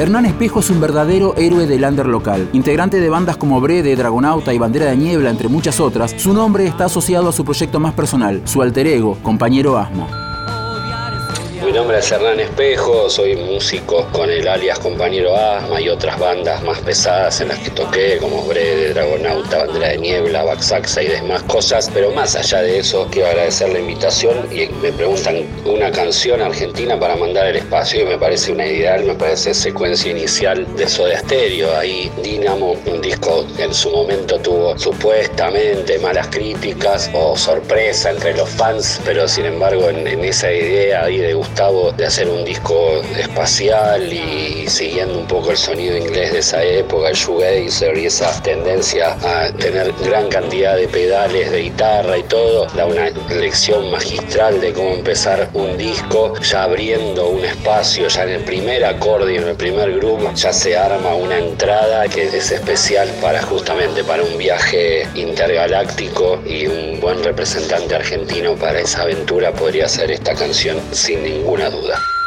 Hernán Espejo es un verdadero héroe del under local. Integrante de bandas como Brede, Dragonauta y Bandera de Niebla, entre muchas otras, su nombre está asociado a su proyecto más personal, su alter ego, compañero Asma. Mi nombre es Hernán Espejo, soy músico con el alias Compañero Asma y otras bandas más pesadas en las que toqué, como Brede, Dragonauta, Bandera de Niebla, Baxaxa y demás cosas. Pero más allá de eso, quiero agradecer la invitación y me preguntan una canción argentina para mandar al espacio y me parece una ideal, me parece secuencia inicial de Soda Stereo. Ahí Dynamo, un disco que en su momento tuvo supuestamente malas críticas o sorpresa entre los fans, pero sin embargo en, esa idea ahí de gustar de hacer un disco espacial y siguiendo un poco el sonido inglés de esa época, el shoegazer y esa tendencia a tener gran cantidad de pedales de guitarra y todo, da una lección magistral de cómo empezar un disco, ya abriendo un espacio, ya en el primer acorde y en el primer grupo, ya se arma una entrada que es especial para justamente para un viaje intergaláctico y un buen representante argentino para esa aventura podría ser esta canción sin ningún ninguna duda.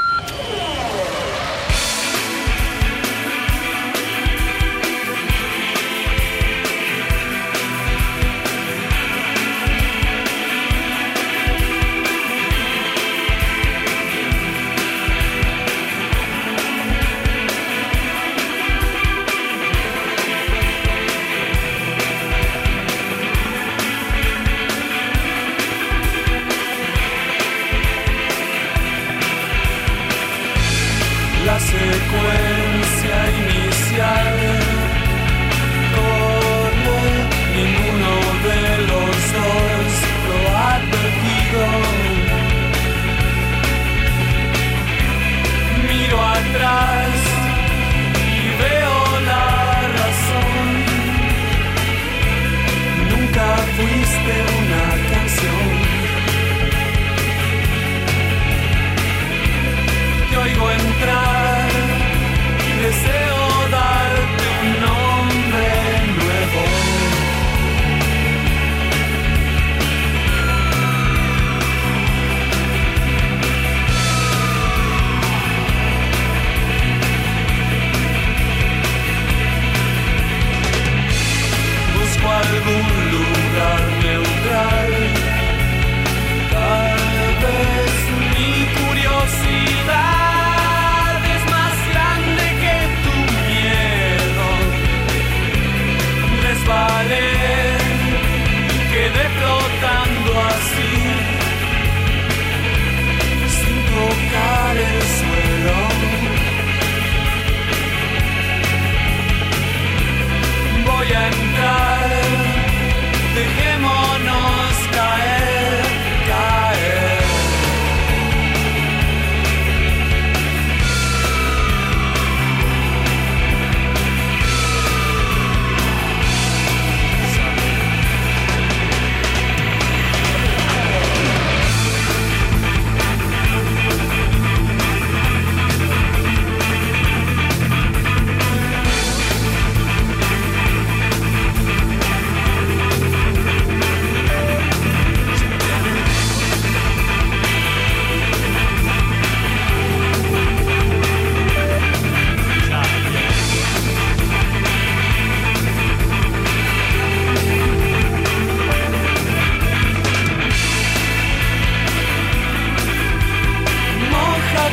secuencia inicial.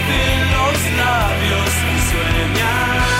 en los labios y sueña.